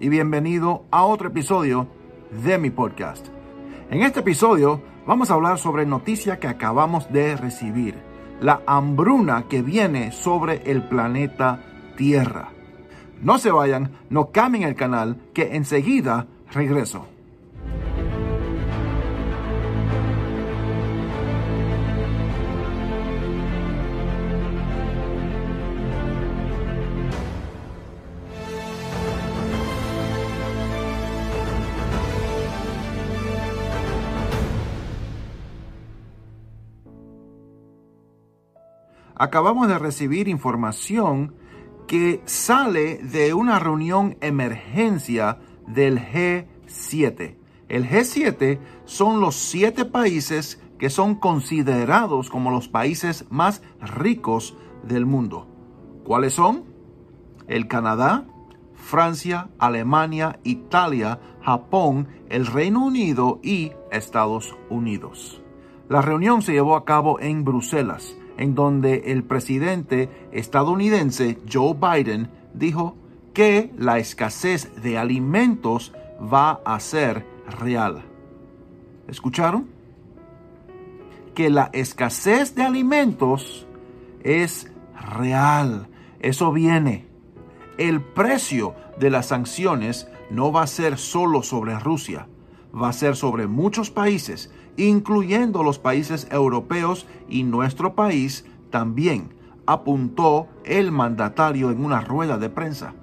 Y bienvenido a otro episodio de mi podcast. En este episodio vamos a hablar sobre noticia que acabamos de recibir, la hambruna que viene sobre el planeta Tierra. No se vayan, no cambien el canal, que enseguida regreso. Acabamos de recibir información que sale de una reunión emergencia del G7. El G7 son los siete países que son considerados como los países más ricos del mundo. ¿Cuáles son? El Canadá, Francia, Alemania, Italia, Japón, el Reino Unido y Estados Unidos. La reunión se llevó a cabo en Bruselas en donde el presidente estadounidense Joe Biden dijo que la escasez de alimentos va a ser real. ¿Escucharon? Que la escasez de alimentos es real. Eso viene. El precio de las sanciones no va a ser solo sobre Rusia, va a ser sobre muchos países incluyendo los países europeos y nuestro país también, apuntó el mandatario en una rueda de prensa.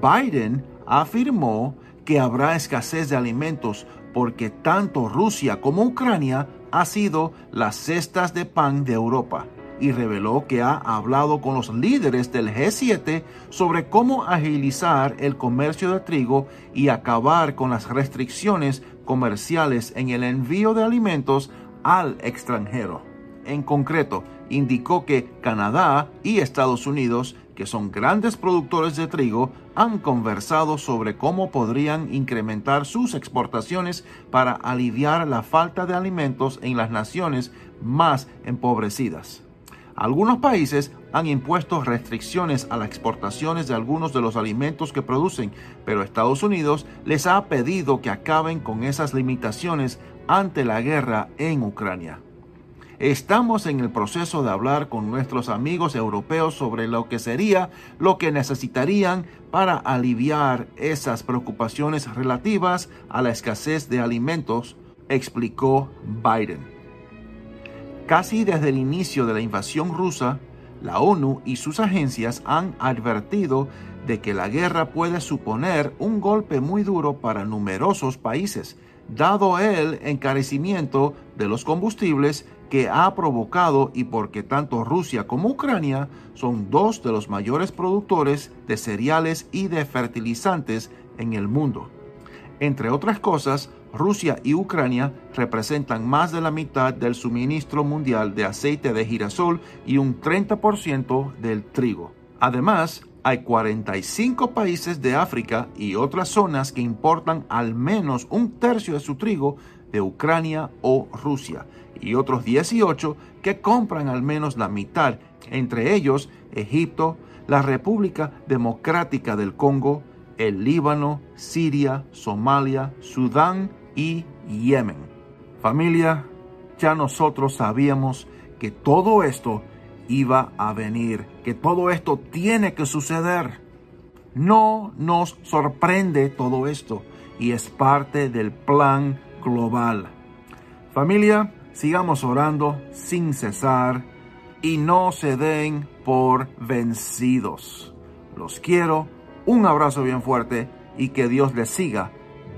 Biden afirmó que habrá escasez de alimentos porque tanto Rusia como Ucrania ha sido las cestas de pan de Europa y reveló que ha hablado con los líderes del G7 sobre cómo agilizar el comercio de trigo y acabar con las restricciones comerciales en el envío de alimentos al extranjero. En concreto, indicó que Canadá y Estados Unidos, que son grandes productores de trigo, han conversado sobre cómo podrían incrementar sus exportaciones para aliviar la falta de alimentos en las naciones más empobrecidas. Algunos países han impuesto restricciones a las exportaciones de algunos de los alimentos que producen, pero Estados Unidos les ha pedido que acaben con esas limitaciones ante la guerra en Ucrania. Estamos en el proceso de hablar con nuestros amigos europeos sobre lo que sería lo que necesitarían para aliviar esas preocupaciones relativas a la escasez de alimentos, explicó Biden. Casi desde el inicio de la invasión rusa, la ONU y sus agencias han advertido de que la guerra puede suponer un golpe muy duro para numerosos países, dado el encarecimiento de los combustibles que ha provocado y porque tanto Rusia como Ucrania son dos de los mayores productores de cereales y de fertilizantes en el mundo. Entre otras cosas, Rusia y Ucrania representan más de la mitad del suministro mundial de aceite de girasol y un 30% del trigo. Además, hay 45 países de África y otras zonas que importan al menos un tercio de su trigo de Ucrania o Rusia y otros 18 que compran al menos la mitad, entre ellos Egipto, la República Democrática del Congo, el Líbano, Siria, Somalia, Sudán y Yemen. Familia, ya nosotros sabíamos que todo esto iba a venir, que todo esto tiene que suceder. No nos sorprende todo esto y es parte del plan global. Familia, sigamos orando sin cesar y no se den por vencidos. Los quiero, un abrazo bien fuerte y que Dios les siga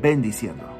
bendiciendo.